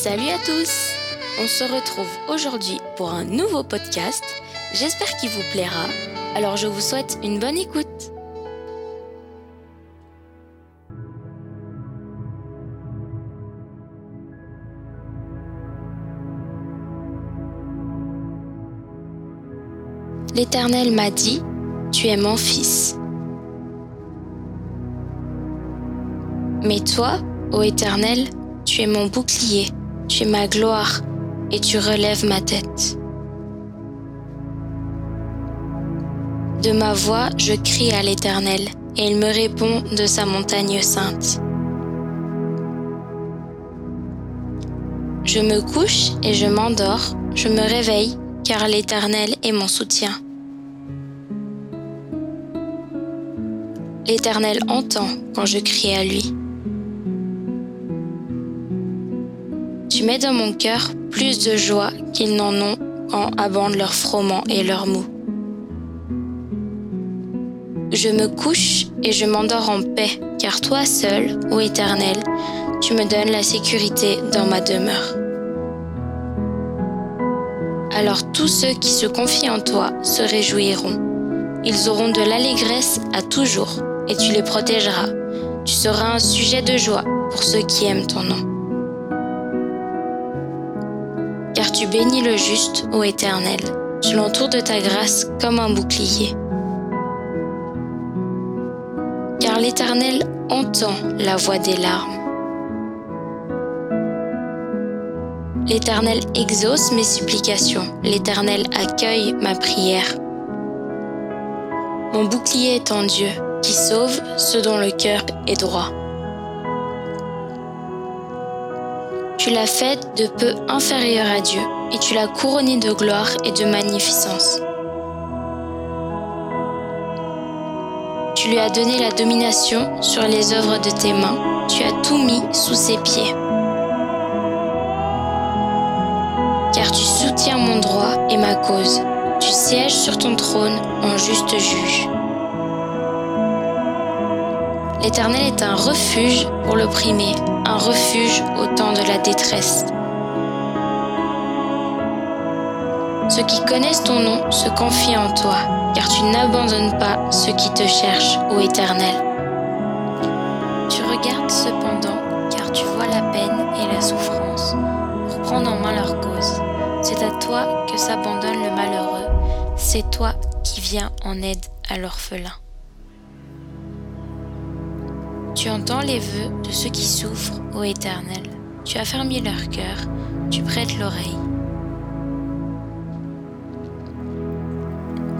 Salut à tous On se retrouve aujourd'hui pour un nouveau podcast. J'espère qu'il vous plaira. Alors je vous souhaite une bonne écoute. L'Éternel m'a dit, Tu es mon fils. Mais toi, ô Éternel, tu es mon bouclier, tu es ma gloire, et tu relèves ma tête. De ma voix, je crie à l'Éternel, et il me répond de sa montagne sainte. Je me couche et je m'endors, je me réveille, car l'Éternel est mon soutien. L'Éternel entend quand je crie à lui. Tu mets dans mon cœur plus de joie qu'ils n'en ont quand abandent leur froment et leur mou. Je me couche et je m'endors en paix, car toi seul, ô Éternel, tu me donnes la sécurité dans ma demeure. Alors tous ceux qui se confient en toi se réjouiront. Ils auront de l'allégresse à toujours, et tu les protégeras. Tu seras un sujet de joie pour ceux qui aiment ton nom car tu bénis le juste, ô Éternel. Tu l'entoures de ta grâce comme un bouclier. Car l'Éternel entend la voix des larmes. L'Éternel exauce mes supplications. L'Éternel accueille ma prière. Mon bouclier est en Dieu, qui sauve ceux dont le cœur est droit. Tu l'as fait de peu inférieur à Dieu, et tu l'as couronné de gloire et de magnificence. Tu lui as donné la domination sur les œuvres de tes mains, tu as tout mis sous ses pieds. Car tu soutiens mon droit et ma cause, tu sièges sur ton trône en juste juge. L'Éternel est un refuge pour l'opprimé, un refuge au temps de la détresse. Ceux qui connaissent ton nom se confient en toi, car tu n'abandonnes pas ceux qui te cherchent, ô Éternel. Tu regardes cependant, car tu vois la peine et la souffrance, pour prendre en main leur cause. C'est à toi que s'abandonne le malheureux, c'est toi qui viens en aide à l'orphelin. Tu entends les vœux de ceux qui souffrent, ô Éternel. Tu as fermé leur cœur, tu prêtes l'oreille.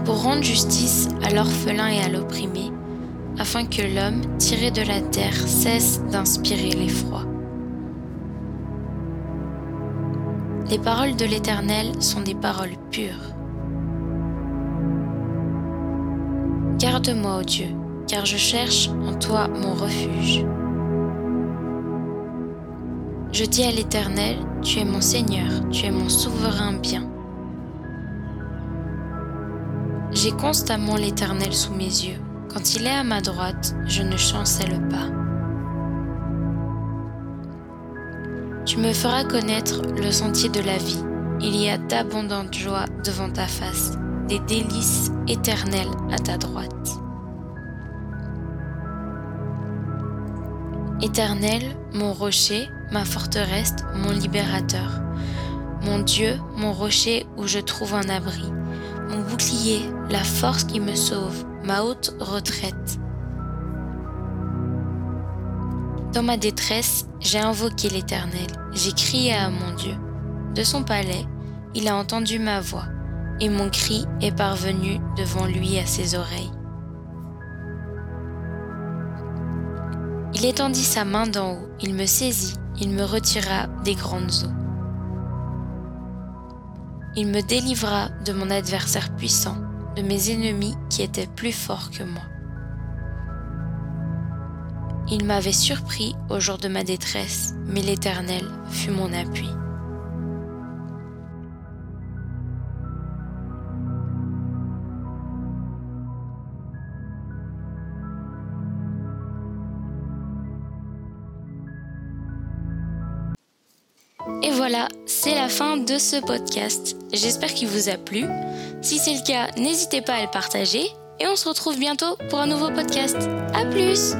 Pour rendre justice à l'orphelin et à l'opprimé, afin que l'homme, tiré de la terre, cesse d'inspirer l'effroi. Les paroles de l'Éternel sont des paroles pures. Garde-moi, ô Dieu, car je cherche en toi mon refuge. Je dis à l'Éternel, tu es mon Seigneur, tu es mon souverain bien. J'ai constamment l'Éternel sous mes yeux. Quand il est à ma droite, je ne chancelle pas. Tu me feras connaître le sentier de la vie. Il y a d'abondantes joies devant ta face, des délices éternelles à ta droite. Éternel, mon rocher, ma forteresse, mon libérateur. Mon Dieu, mon rocher où je trouve un abri. Mon bouclier, la force qui me sauve, ma haute retraite. Dans ma détresse, j'ai invoqué l'Éternel, j'ai crié à mon Dieu. De son palais, il a entendu ma voix, et mon cri est parvenu devant lui à ses oreilles. Il étendit sa main d'en haut, il me saisit, il me retira des grandes eaux. Il me délivra de mon adversaire puissant, de mes ennemis qui étaient plus forts que moi. Il m'avait surpris au jour de ma détresse, mais l'Éternel fut mon appui. Et voilà, c'est la fin de ce podcast. J'espère qu'il vous a plu. Si c'est le cas, n'hésitez pas à le partager et on se retrouve bientôt pour un nouveau podcast. A plus